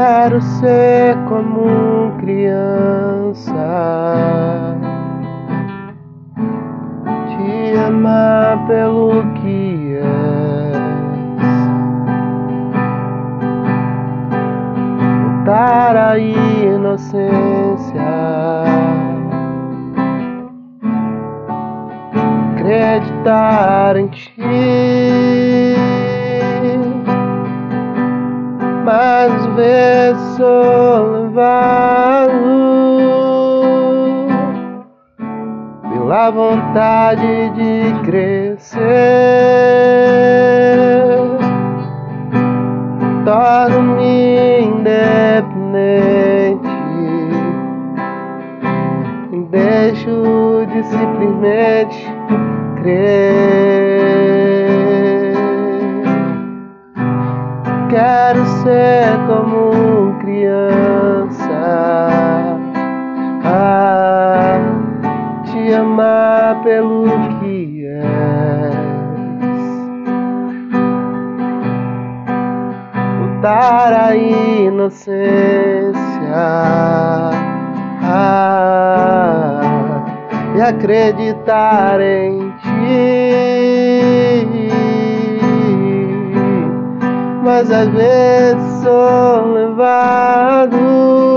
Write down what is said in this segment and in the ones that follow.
Quero ser como criança, te amar pelo que és, voltar a inocência, acreditar em ti. Mais sou levado pela vontade de crescer. Torno-me independente, deixo de simplesmente crer. Pelo que és, voltar a inocência ah, e acreditar em ti. Mas às vezes sou levado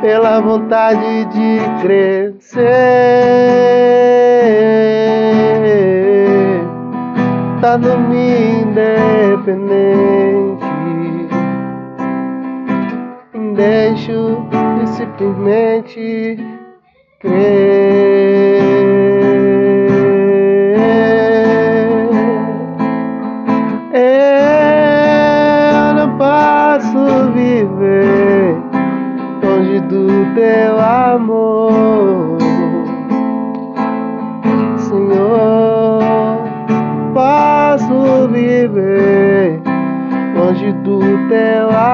pela vontade de crescer, torno-me independente, deixo de simplesmente crer.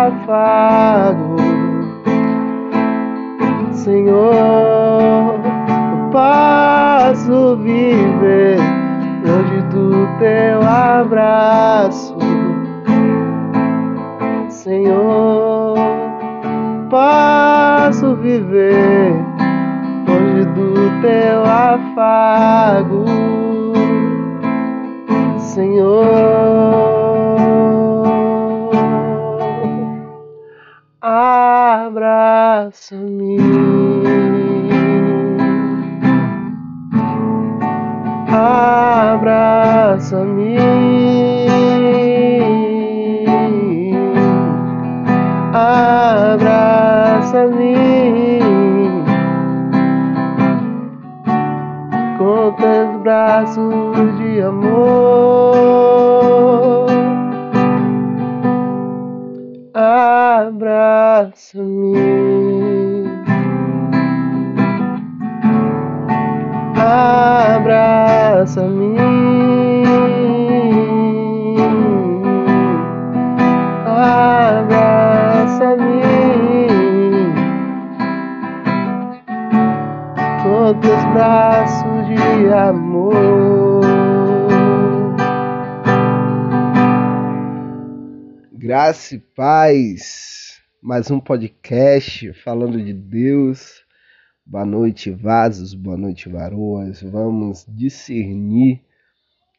Afago, Senhor. Posso viver longe do teu abraço, Senhor. Posso viver longe do teu afago, Senhor. Abraça-me. Abraça-me, abraça-me com teus braços de amor. Abraça-me, abraça-me. Abraça-me com teus braços de amor. Graça e paz, mais um podcast falando de Deus. Boa noite, vasos, boa noite, varoas. Vamos discernir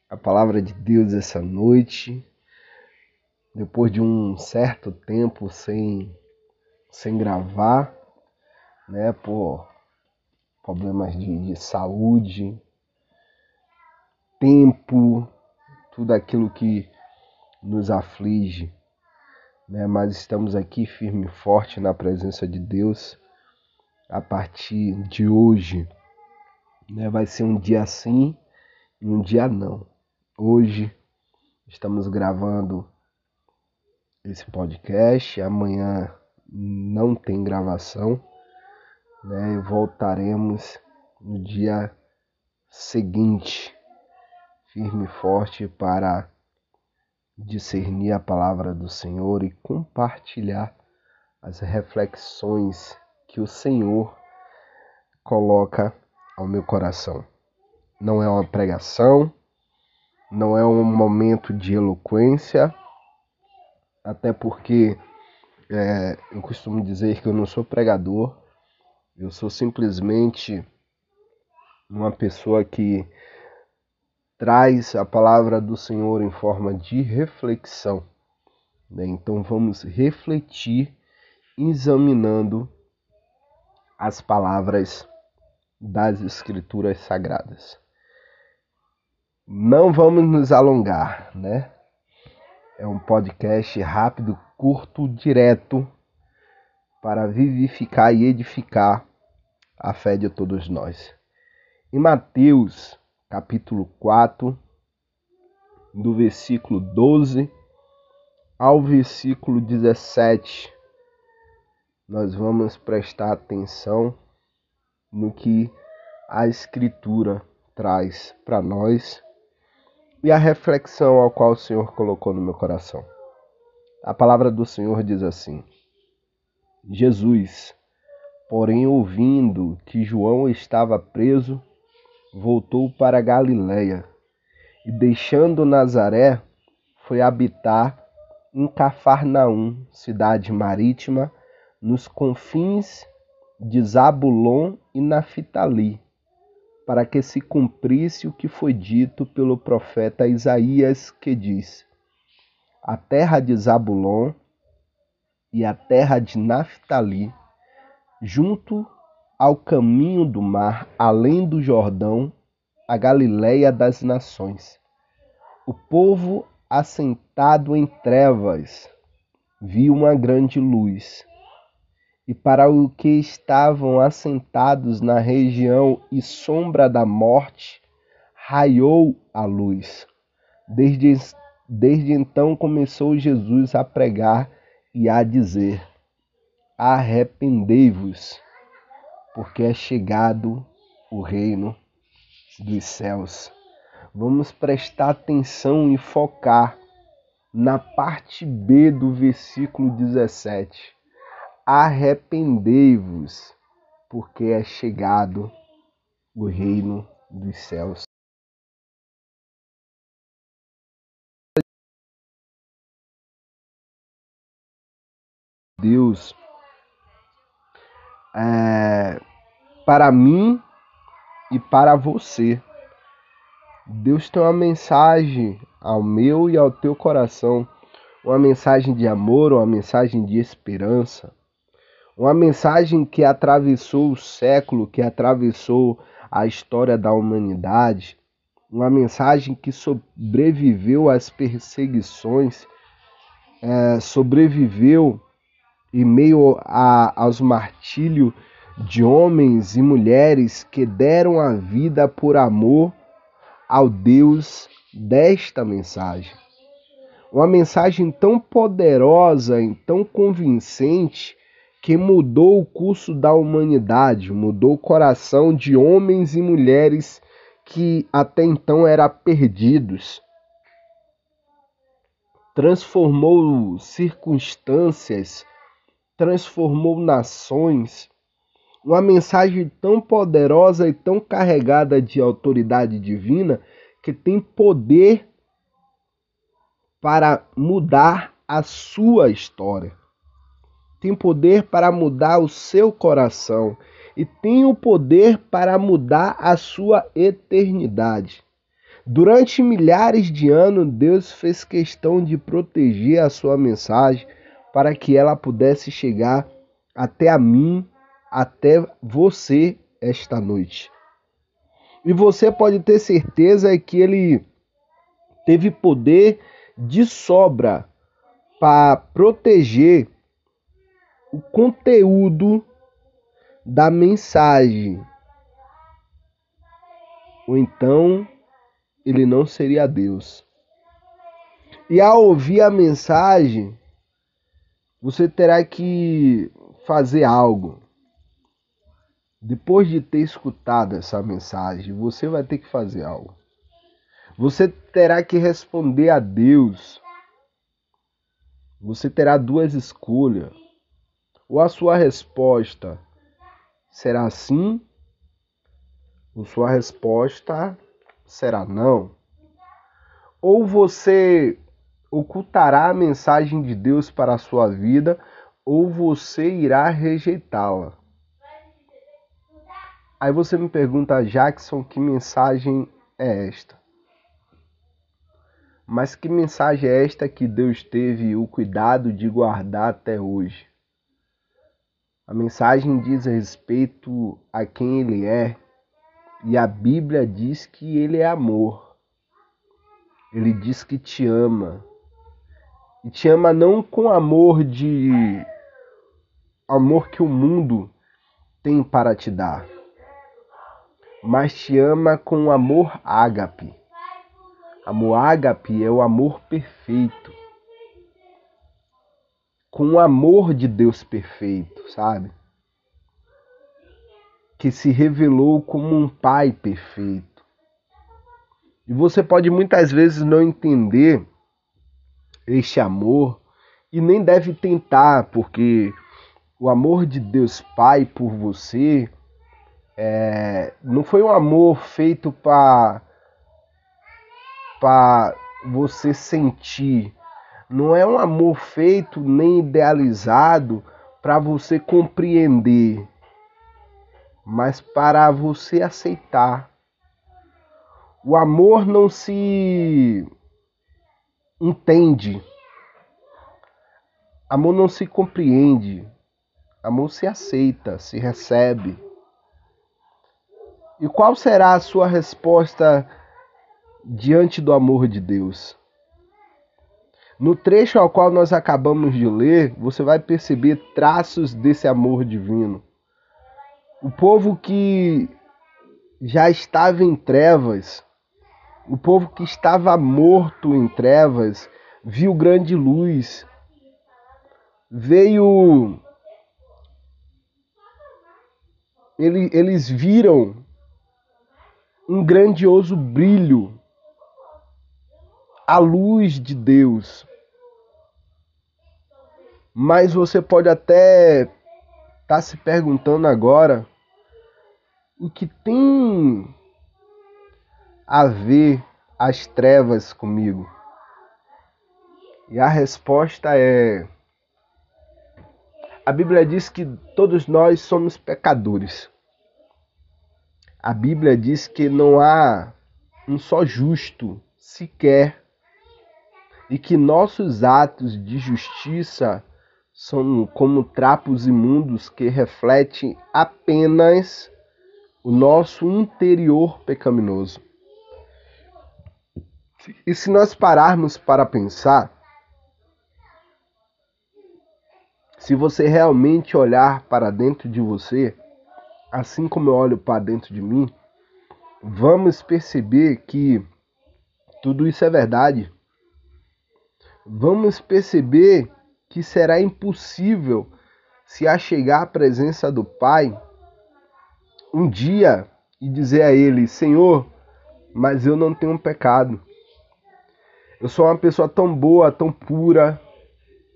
a palavra de Deus essa noite. Depois de um certo tempo sem, sem gravar, né, por problemas de, de saúde, tempo, tudo aquilo que nos aflige né? Mas estamos aqui firme e forte na presença de Deus. A partir de hoje, né? Vai ser um dia sim e um dia não. Hoje estamos gravando esse podcast. Amanhã não tem gravação, né? E voltaremos no dia seguinte, firme e forte para discernir a palavra do Senhor e compartilhar as reflexões que o Senhor coloca ao meu coração. Não é uma pregação, não é um momento de eloquência, até porque é, eu costumo dizer que eu não sou pregador, eu sou simplesmente uma pessoa que traz a palavra do Senhor em forma de reflexão. Né? Então vamos refletir examinando as palavras das Escrituras Sagradas. Não vamos nos alongar, né? É um podcast rápido, curto, direto para vivificar e edificar a fé de todos nós. Em Mateus, capítulo 4, do versículo 12 ao versículo 17, nós vamos prestar atenção no que a Escritura traz para nós e a reflexão ao qual o Senhor colocou no meu coração. A palavra do Senhor diz assim: Jesus, porém, ouvindo que João estava preso, voltou para Galiléia e, deixando Nazaré, foi habitar em Cafarnaum, cidade marítima, nos confins de Zabulon e Naphtali, para que se cumprisse o que foi dito pelo profeta Isaías, que diz: A terra de Zabulon e a terra de Naphtali, junto ao caminho do mar, além do Jordão, a Galiléia das nações. O povo assentado em trevas viu uma grande luz e para o que estavam assentados na região e sombra da morte, raiou a luz. Desde, desde então começou Jesus a pregar e a dizer: Arrependei-vos, porque é chegado o reino dos céus. Vamos prestar atenção e focar na parte B do versículo 17 arrependei-vos, porque é chegado o reino dos céus. Deus, é, para mim e para você. Deus tem uma mensagem ao meu e ao teu coração, uma mensagem de amor, uma mensagem de esperança, uma mensagem que atravessou o século, que atravessou a história da humanidade, uma mensagem que sobreviveu às perseguições, é, sobreviveu em meio a, aos martírios de homens e mulheres que deram a vida por amor ao Deus desta mensagem. Uma mensagem tão poderosa e tão convincente que mudou o curso da humanidade, mudou o coração de homens e mulheres que até então eram perdidos. Transformou circunstâncias, transformou nações. Uma mensagem tão poderosa e tão carregada de autoridade divina que tem poder para mudar a sua história tem poder para mudar o seu coração e tem o poder para mudar a sua eternidade. Durante milhares de anos, Deus fez questão de proteger a sua mensagem para que ela pudesse chegar até a mim, até você esta noite. E você pode ter certeza que ele teve poder de sobra para proteger o conteúdo da mensagem. Ou então ele não seria Deus. E ao ouvir a mensagem, você terá que fazer algo. Depois de ter escutado essa mensagem, você vai ter que fazer algo. Você terá que responder a Deus. Você terá duas escolhas ou a sua resposta será sim, ou sua resposta será não. Ou você ocultará a mensagem de Deus para a sua vida ou você irá rejeitá-la. Aí você me pergunta, Jackson, que mensagem é esta? Mas que mensagem é esta que Deus teve o cuidado de guardar até hoje? A mensagem diz respeito a quem Ele é, e a Bíblia diz que Ele é amor. Ele diz que te ama. E te ama não com amor de. amor que o mundo tem para te dar, mas te ama com amor ágape. Amor ágape é o amor perfeito com o amor de Deus perfeito, sabe? Que se revelou como um pai perfeito. E você pode muitas vezes não entender este amor e nem deve tentar, porque o amor de Deus Pai por você é, não foi um amor feito para você sentir, não é um amor feito nem idealizado para você compreender, mas para você aceitar. O amor não se entende. Amor não se compreende. Amor se aceita, se recebe. E qual será a sua resposta diante do amor de Deus? No trecho ao qual nós acabamos de ler, você vai perceber traços desse amor divino. O povo que já estava em trevas, o povo que estava morto em trevas, viu grande luz. Veio. Eles viram um grandioso brilho, a luz de Deus. Mas você pode até estar tá se perguntando agora o que tem a ver as trevas comigo? E a resposta é: a Bíblia diz que todos nós somos pecadores. A Bíblia diz que não há um só justo sequer e que nossos atos de justiça são como trapos imundos que refletem apenas o nosso interior pecaminoso. E se nós pararmos para pensar, se você realmente olhar para dentro de você, assim como eu olho para dentro de mim, vamos perceber que tudo isso é verdade. Vamos perceber que será impossível se achegar à presença do Pai um dia e dizer a Ele: Senhor, mas eu não tenho pecado. Eu sou uma pessoa tão boa, tão pura.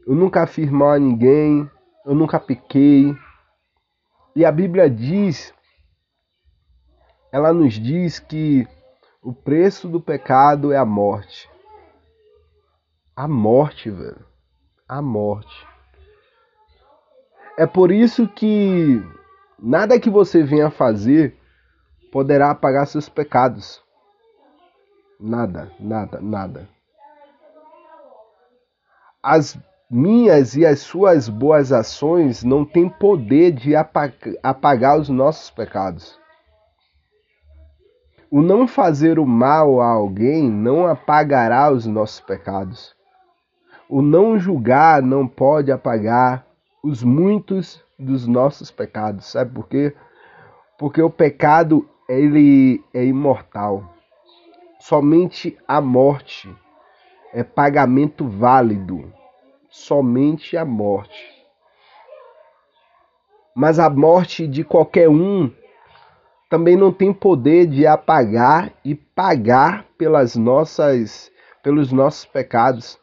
Eu nunca fiz mal a ninguém. Eu nunca pequei. E a Bíblia diz, ela nos diz que o preço do pecado é a morte. A morte, velho a morte. É por isso que nada que você venha fazer poderá apagar seus pecados. Nada, nada, nada. As minhas e as suas boas ações não têm poder de apagar os nossos pecados. O não fazer o mal a alguém não apagará os nossos pecados. O não julgar não pode apagar os muitos dos nossos pecados. Sabe por quê? Porque o pecado ele é imortal. Somente a morte é pagamento válido. Somente a morte. Mas a morte de qualquer um também não tem poder de apagar e pagar pelas nossas pelos nossos pecados.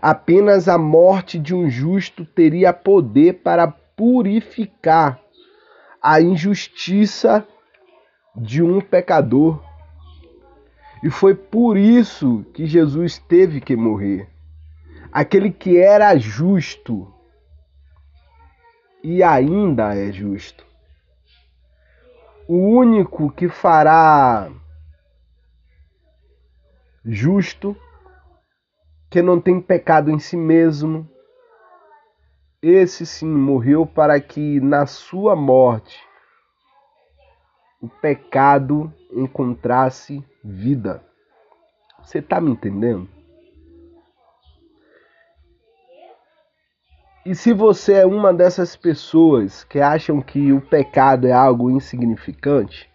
Apenas a morte de um justo teria poder para purificar a injustiça de um pecador. E foi por isso que Jesus teve que morrer. Aquele que era justo e ainda é justo. O único que fará justo, que não tem pecado em si mesmo, esse sim morreu para que na sua morte o pecado encontrasse vida. Você está me entendendo? E se você é uma dessas pessoas que acham que o pecado é algo insignificante,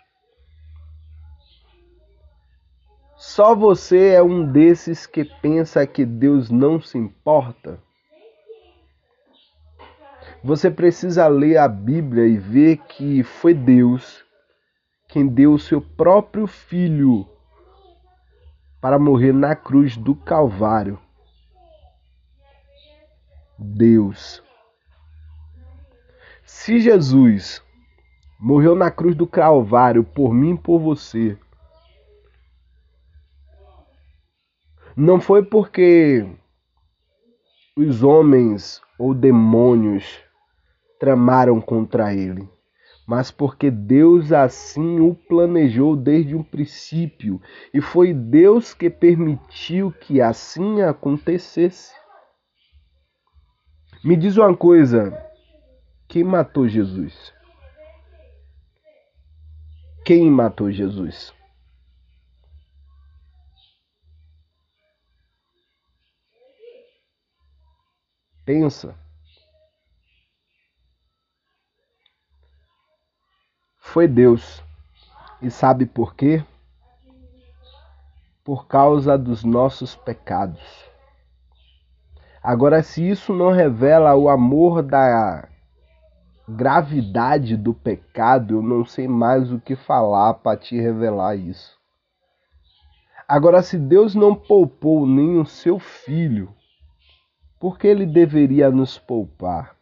só você é um desses que pensa que Deus não se importa? Você precisa ler a Bíblia e ver que foi Deus quem deu o seu próprio filho para morrer na cruz do Calvário. Deus. Se Jesus morreu na cruz do Calvário por mim e por você, não foi porque os homens ou demônios tramaram contra ele mas porque Deus assim o planejou desde um princípio e foi Deus que permitiu que assim acontecesse. Me diz uma coisa: quem matou Jesus? Quem matou Jesus? Pensa. foi Deus. E sabe por quê? Por causa dos nossos pecados. Agora, se isso não revela o amor da gravidade do pecado, eu não sei mais o que falar para te revelar isso. Agora, se Deus não poupou nem o seu filho, por que ele deveria nos poupar?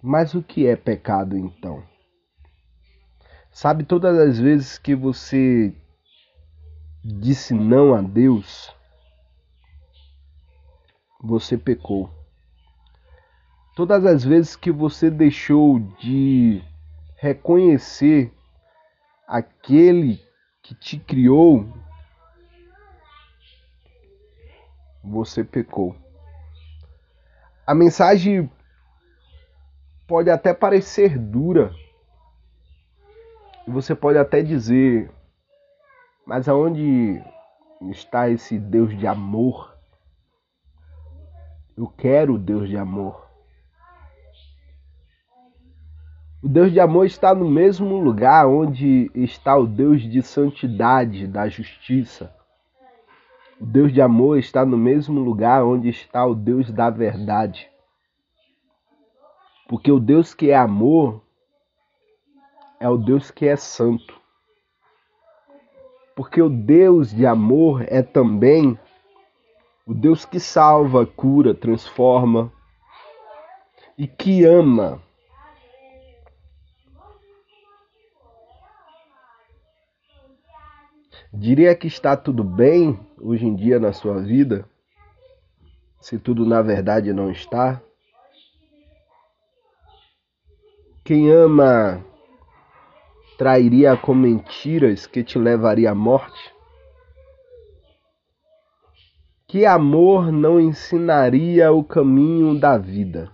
Mas o que é pecado então? Sabe, todas as vezes que você disse não a Deus, você pecou. Todas as vezes que você deixou de reconhecer aquele que te criou, você pecou. A mensagem pode até parecer dura, você pode até dizer, mas aonde está esse Deus de amor? Eu quero o Deus de amor. O Deus de amor está no mesmo lugar onde está o Deus de santidade, da justiça. O Deus de amor está no mesmo lugar onde está o Deus da verdade. Porque o Deus que é amor é o Deus que é santo. Porque o Deus de amor é também o Deus que salva, cura, transforma e que ama. Diria que está tudo bem hoje em dia na sua vida, se tudo na verdade não está. Quem ama trairia com mentiras que te levaria à morte? Que amor não ensinaria o caminho da vida?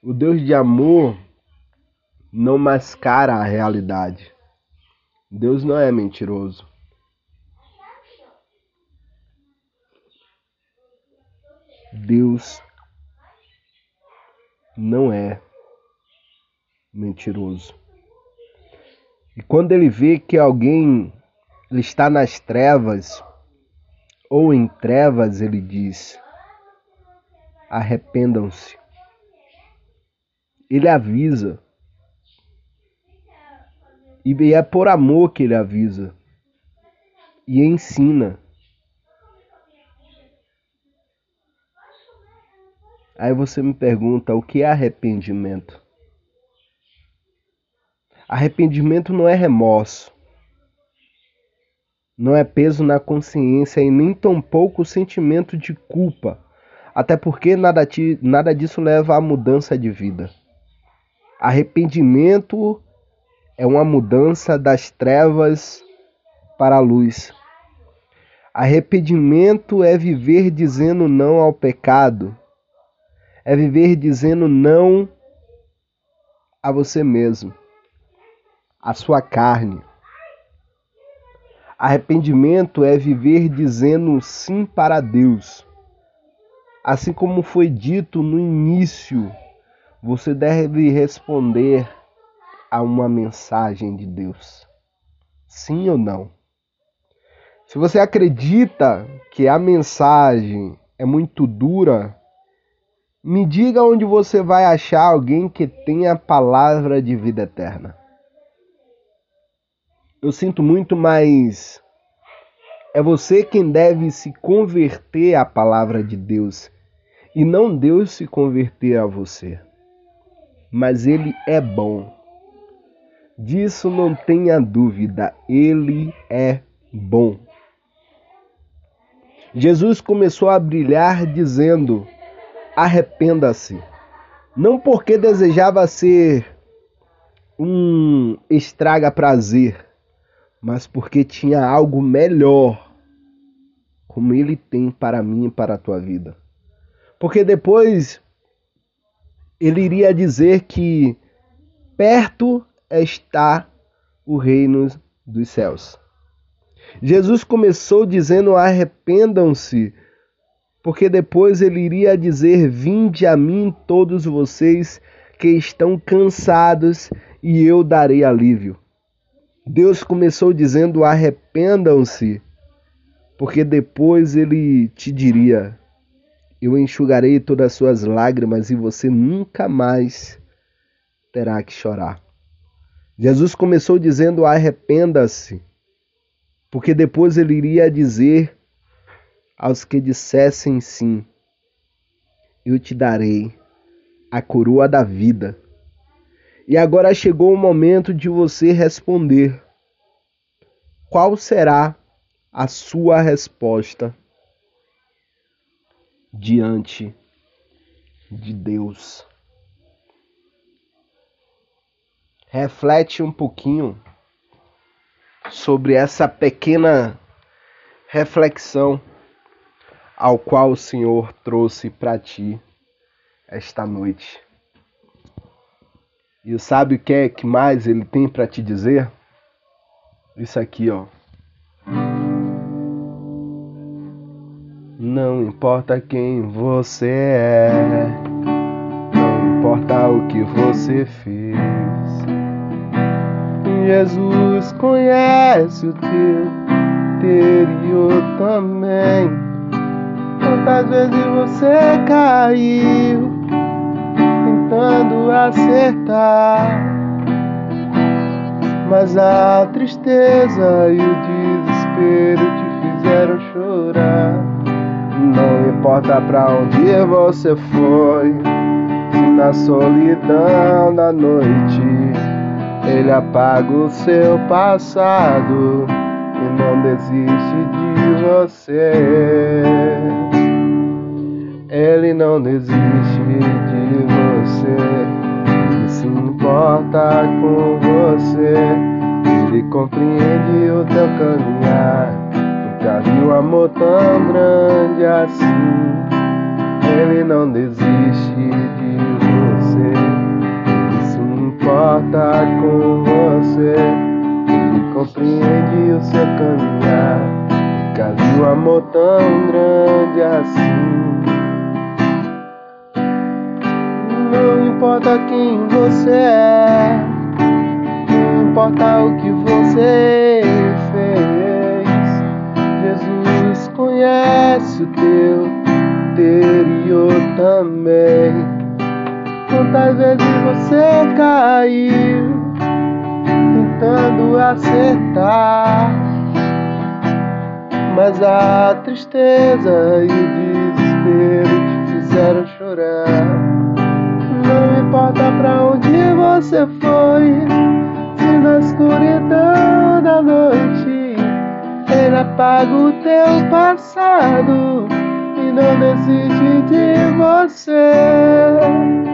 O Deus de amor não mascara a realidade. Deus não é mentiroso. Deus não é mentiroso. E quando ele vê que alguém está nas trevas ou em trevas, ele diz: arrependam-se. Ele avisa. E é por amor que ele avisa. E ensina. Aí você me pergunta o que é arrependimento? Arrependimento não é remorso. não é peso na consciência e nem tampouco sentimento de culpa, até porque nada, nada disso leva à mudança de vida. Arrependimento é uma mudança das trevas para a luz. Arrependimento é viver dizendo não ao pecado, é viver dizendo não a você mesmo, a sua carne. Arrependimento é viver dizendo sim para Deus. Assim como foi dito no início, você deve responder a uma mensagem de Deus. Sim ou não? Se você acredita que a mensagem é muito dura, me diga onde você vai achar alguém que tenha a palavra de vida eterna. Eu sinto muito, mas é você quem deve se converter à palavra de Deus e não Deus se converter a você. Mas Ele é bom. Disso não tenha dúvida, Ele é bom. Jesus começou a brilhar dizendo: arrependa-se. Não porque desejava ser um estraga-prazer, mas porque tinha algo melhor, como ele tem para mim e para a tua vida. Porque depois ele iria dizer que perto está o reino dos céus. Jesus começou dizendo: arrependam-se, porque depois ele iria dizer: Vinde a mim, todos vocês que estão cansados, e eu darei alívio. Deus começou dizendo: arrependam-se, porque depois ele te diria: Eu enxugarei todas as suas lágrimas e você nunca mais terá que chorar. Jesus começou dizendo: arrependa-se porque depois ele iria dizer aos que dissessem sim: Eu te darei a coroa da vida. E agora chegou o momento de você responder. Qual será a sua resposta diante de Deus? Reflete um pouquinho sobre essa pequena reflexão ao qual o Senhor trouxe para ti esta noite. E sabe o que é que mais ele tem para te dizer? Isso aqui, ó. Não importa quem você é, não importa o que você fez. Jesus conhece o teu interior também. Quantas vezes você caiu tentando acertar, mas a tristeza e o desespero te fizeram chorar. Não importa pra onde você foi, na solidão da noite ele apaga o seu passado e não desiste de você. Ele não desiste de você, ele se importa com você. Ele compreende o teu caminhar. Nunca viu amor tão grande assim. Ele não desiste de você importa com você e compreende o seu caminhar. Nunca viu amor tão grande assim. Não importa quem você é, não importa o que Quantas vezes você caiu tentando acertar, mas a tristeza e o desespero te fizeram chorar. Não importa pra onde você foi, se na escuridão da noite Ele apaga o teu passado e não desiste de você.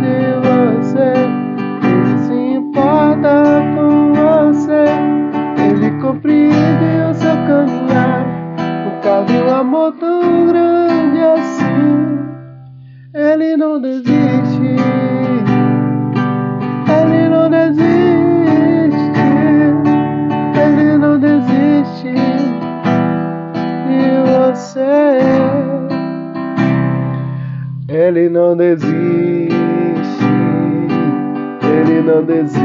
Ele não desiste. Ele não desiste. Ele não desiste de você. Ele não desiste. Ele não desiste.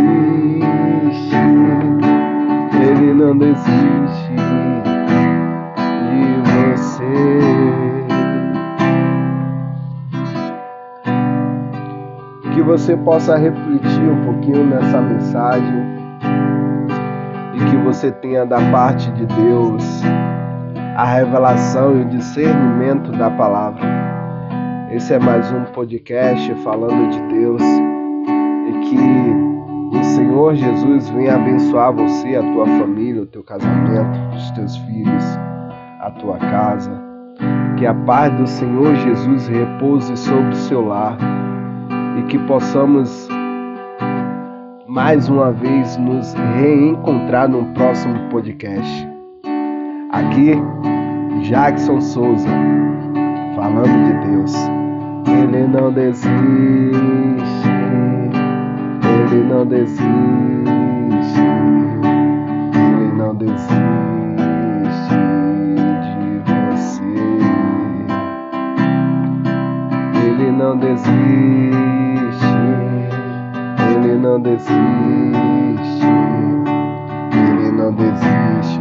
Ele não desiste de você. Você possa refletir um pouquinho nessa mensagem e que você tenha da parte de Deus a revelação e o discernimento da palavra. Esse é mais um podcast falando de Deus e que o Senhor Jesus venha abençoar você, a tua família, o teu casamento, os teus filhos, a tua casa. Que a paz do Senhor Jesus repouse sobre o seu lar e que possamos mais uma vez nos reencontrar no próximo podcast. Aqui, Jackson Souza, falando de Deus. Ele não desiste, ele não desiste, ele não desiste de você. Ele não desiste, ele não desiste,